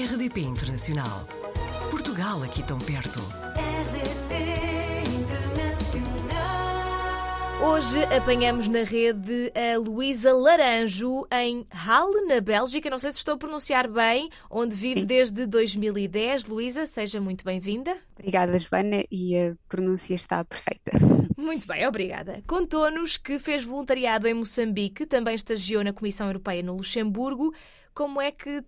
RDP Internacional. Portugal aqui tão perto. RDP Internacional. Hoje apanhamos na rede a Luísa Laranjo em Halle, na Bélgica. Não sei se estou a pronunciar bem, onde vive Sim. desde 2010. Luísa, seja muito bem-vinda. Obrigada, Joana, e a pronúncia está perfeita. Muito bem, obrigada. Contou-nos que fez voluntariado em Moçambique, também estagiou na Comissão Europeia no Luxemburgo. Como é que,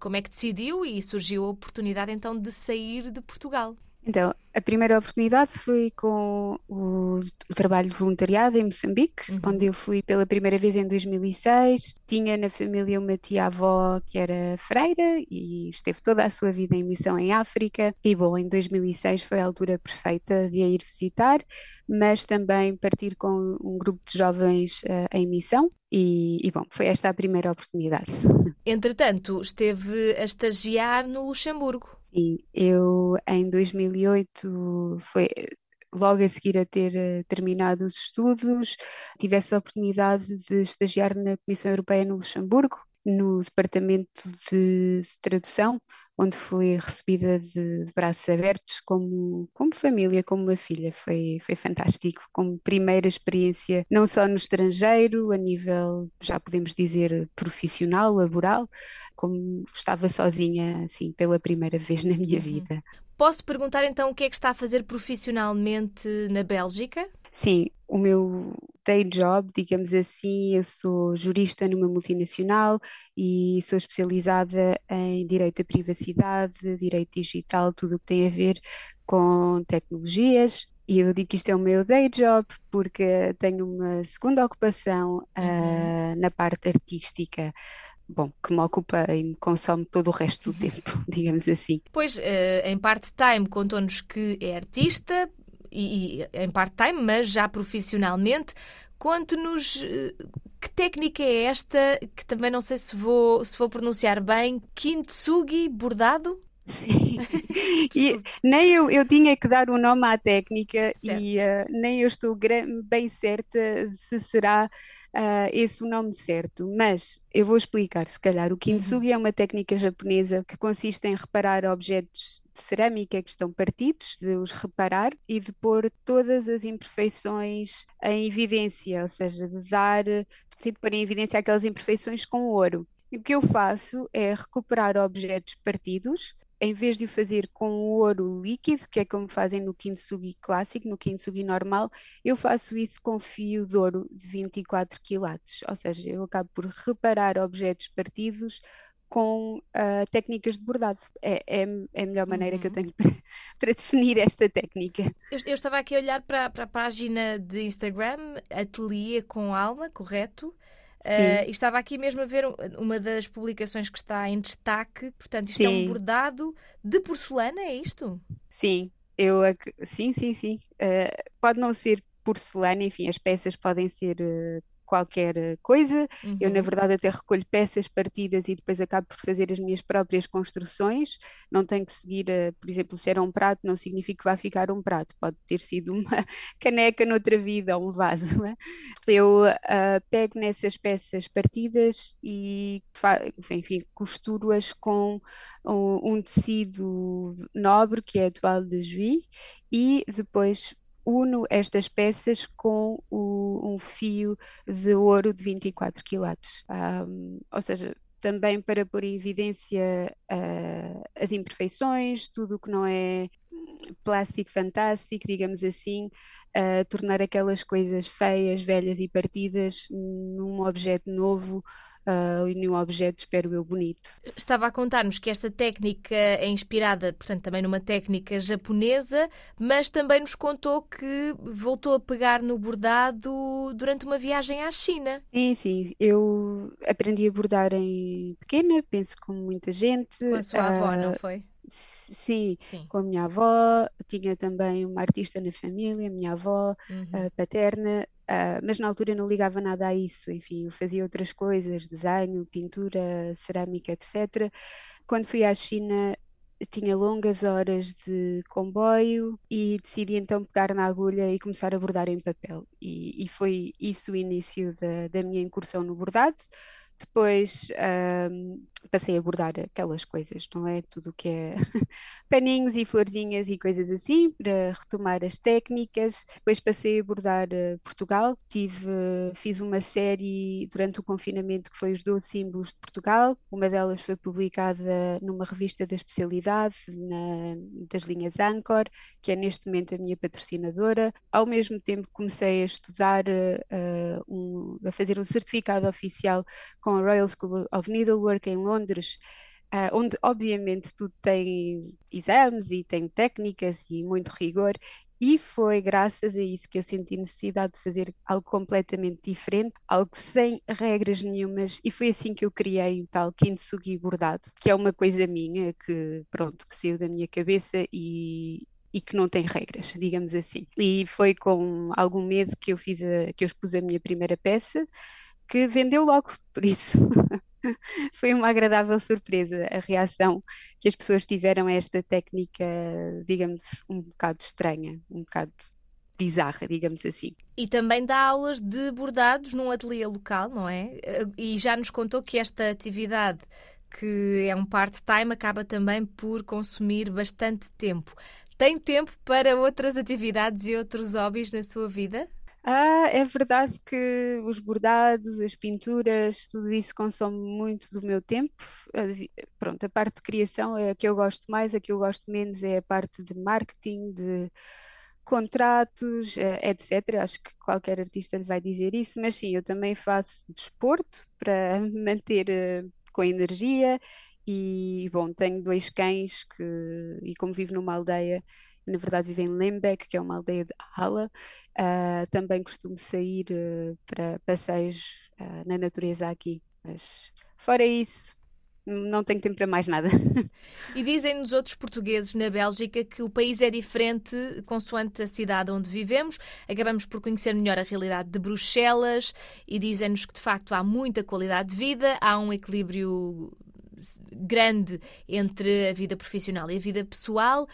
como é que decidiu e surgiu a oportunidade então de sair de Portugal? Então, a primeira oportunidade foi com o, o trabalho de voluntariado em Moçambique, Uhum. onde eu fui pela primeira vez em 2006. Tinha na família uma tia-avó que era freira e esteve toda a sua vida em missão em África. E, bom, em 2006 foi a altura perfeita de a ir visitar, mas também partir com um grupo de jovens eh, em missão. E, e, bom, foi esta a primeira oportunidade. Entretanto, esteve a estagiar no Luxemburgo. Sim, eu em 2008 foi logo a seguir a ter eh, terminado os estudos, tive essa oportunidade de estagiar na Comissão Europeia no Luxemburgo, no departamento de tradução, onde fui recebida de, de braços abertos como, como família, como uma filha. Foi, foi fantástico, como primeira experiência, não só no estrangeiro, a nível, já podemos dizer, profissional, laboral, como estava sozinha, assim, pela primeira vez na minha Uhum. vida. Posso perguntar então o que é que está a fazer profissionalmente na Bélgica? Sim, o meu day job, digamos assim, eu sou jurista numa multinacional e sou especializada em direito à privacidade, direito digital, tudo o que tem a ver com tecnologias. E eu digo que isto é o meu day job porque tenho uma segunda ocupação ah, na parte artística, bom, que me ocupa e me consome todo o resto do tempo, digamos assim. Pois, eh, em part-time contou-nos que é artista, e, e em part-time, mas já profissionalmente. Conte-nos eh, que técnica é esta, que também não sei se vou, se vou pronunciar bem, kintsugi bordado? Sim. E nem eu, eu tinha que dar um nome à técnica Certo. e eh, nem eu estou bem certa se será ah, esse o nome certo, mas eu vou explicar, se calhar. O kintsugi é uma técnica japonesa que consiste em reparar objetos de cerâmica que estão partidos, de os reparar e de pôr todas as imperfeições em evidência, ou seja, de dar, de pôr em evidência aquelas imperfeições com ouro. E o que eu faço é recuperar objetos partidos, em vez de o fazer com ouro líquido, que é como fazem no kintsugi clássico, no kintsugi normal, eu faço isso com fio de ouro de 24 quilates. Ou seja, eu acabo por reparar objetos partidos com ah, técnicas de bordado. É, é, é a melhor maneira que eu Uhum. tenho para, para definir esta técnica. Eu, eu estava aqui a olhar para, para a página de Instagram, Ateliê com Alma, correto? Eh, e estava aqui mesmo a ver uma das publicações que está em destaque. Portanto, isto é um Sim. bordado de porcelana, é isto? Sim, eu ac- sim, sim, sim. Eh, pode não ser porcelana, enfim, as peças podem ser eh, qualquer eh, coisa. Eu, na Uhum. verdade, até recolho peças partidas e depois acabo por fazer as minhas próprias construções. Não tenho que seguir, eh, por exemplo, se era um prato, não significa que vai ficar um prato. Pode ter sido uma caneca noutra vida ou um vaso, é? Eu ah, pego nessas peças partidas e, enfim, costuro-as com um, um tecido nobre, que é a toile de Juí, e depois uno estas peças com o- um fio de ouro de 24 quilates. Ahm, ou seja, também para pôr em evidência ah, as imperfeições, tudo o que não é plástico fantástico, digamos assim, ah, tornar aquelas coisas feias, velhas e partidas num objeto novo e num objeto, espero eu, bonito. Estava a contar-nos que esta técnica é inspirada, portanto, também numa técnica japonesa, mas também nos contou que voltou a pegar no bordado durante uma viagem à China. Sim, sim, eu aprendi a bordar em pequena, penso como muita gente. Com a sua avó, ah, não foi? Sim, Sim. com a minha avó, tinha também uma artista na família, minha avó Uhum. ah, paterna, ah, mas na altura não ligava nada a isso, enfim, eu fazia outras coisas, desenho, pintura, cerâmica, etc. Quando fui à China, tinha longas horas de comboio e decidi então pegar na agulha e começar a bordar em papel. E, e foi isso o início da, da minha incursão no bordado. Depois ahm, passei a bordar aquelas coisas, não é? Tudo o que é paninhos e florzinhas e coisas assim, para retomar as técnicas. Depois passei a bordar uh, Portugal, tive, uh, fiz uma série durante o confinamento que foi os 12 símbolos de Portugal. Uma delas foi publicada numa revista da especialidade, na, das linhas Anchor, que é neste momento a minha patrocinadora. Ao mesmo tempo comecei a estudar, uh, um, a fazer um certificado oficial com a Royal School of Needlework em Londres, uh, onde obviamente tudo tem exames e tem técnicas e muito rigor, e foi graças a isso que eu senti necessidade de fazer algo completamente diferente, algo sem regras nenhumas, e foi assim que eu criei o tal kintsugi bordado, que é uma coisa minha que, pronto, que saiu da minha cabeça e, e que não tem regras, digamos assim. E foi com algum medo que eu fiz a, que eu expus a minha primeira peça, que vendeu logo, por isso foi uma agradável surpresa a reação que as pessoas tiveram a esta técnica, digamos, um bocado estranha, um bocado bizarra, digamos assim. E também dá aulas de bordados num ateliê local, não é? E já nos contou que esta atividade, que é um part-time, acaba também por consumir bastante tempo. Tem tempo para outras atividades e outros hobbies na sua vida? Ah, é verdade que os bordados, as pinturas, tudo isso consome muito do meu tempo. Pronto, a parte de criação é a que eu gosto mais, a que eu gosto menos é a parte de marketing, de contratos, eh, etc. Acho que qualquer artista vai dizer isso, mas sim, eu também faço desporto para me manter eh, com energia e, bom, tenho dois cães que, e como vivo numa aldeia, na verdade vivo em Lembeck, que é uma aldeia de Hala. Uh, também costumo sair uh, para passeios uh, na natureza aqui, mas fora isso, não tenho tempo para mais nada. E dizem-nos outros portugueses na Bélgica que o país é diferente consoante a cidade onde vivemos. Acabamos por conhecer melhor a realidade de Bruxelas e dizem-nos que de facto há muita qualidade de vida, há um equilíbrio grande entre a vida profissional e a vida pessoal.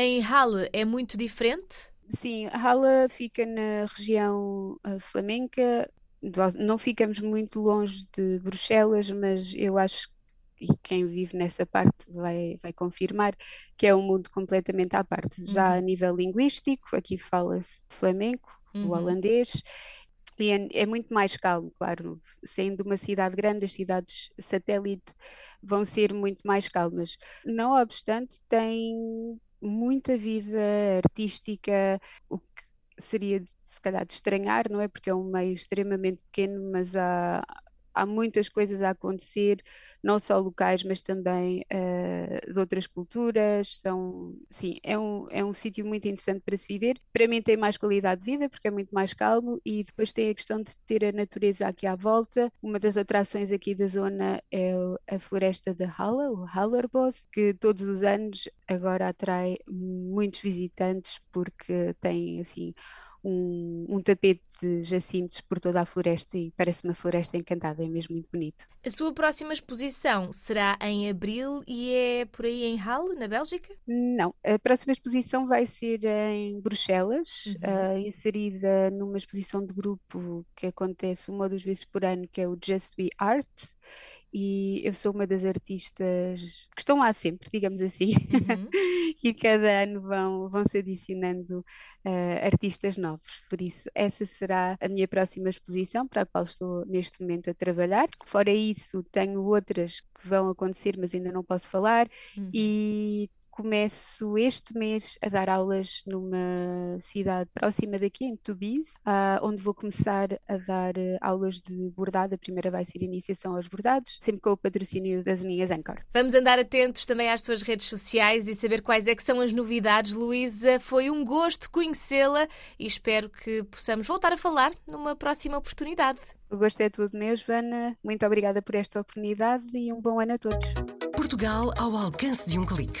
Em Halle é muito diferente? Sim, Halle fica na região uh, flamenca, não ficamos muito longe de Bruxelas, mas eu acho e quem vive nessa parte vai, vai confirmar que é um mundo completamente à parte. Já uhum. a nível linguístico, aqui fala-se flamenco, uhum. o holandês, e é, é, muito mais calmo, claro. Sendo uma cidade grande, as cidades satélite vão ser muito mais calmas. Não obstante, tem muita vida artística, o que seria se calhar de estranhar, não é? Porque é um meio extremamente pequeno, mas há, há muitas coisas a acontecer, não só locais, mas também uh, de outras culturas. São, sim, é um, é um sítio muito interessante para se viver. Para mim tem mais qualidade de vida, porque é muito mais calmo, e depois tem a questão de ter a natureza aqui à volta. Uma das atrações aqui da zona é a floresta de Halle, o Hallerbos, que todos os anos agora atrai muitos visitantes porque tem assim um, um tapete de jacintos por toda a floresta e parece uma floresta encantada, é mesmo muito bonito. A sua próxima exposição será em abril e é por aí em Halle, na Bélgica? Não, a próxima exposição vai ser em Bruxelas, uhum. uh, inserida numa exposição de grupo que acontece uma ou duas vezes por ano, que é o Just Be Art e eu sou uma das artistas que estão lá sempre, digamos assim, uhum. e cada ano vão, vão se adicionando uh, artistas novos. Por isso, essa será a minha próxima exposição, para a qual estou neste momento a trabalhar. Fora isso, tenho outras que vão acontecer, mas ainda não posso falar, uhum. e começo este mês a dar aulas numa cidade próxima daqui, em Tubize, uh, onde vou começar a dar uh, aulas de bordado. A primeira vai ser iniciação aos bordados, sempre com o patrocínio das linhas Anchor. Vamos andar atentos também às suas redes sociais e saber quais é que são as novidades. Luísa, foi um gosto conhecê-la e espero que possamos voltar a falar numa próxima oportunidade. O gosto é tudo meu, Joana. Muito obrigada por esta oportunidade e um bom ano a todos. Portugal ao alcance de um clique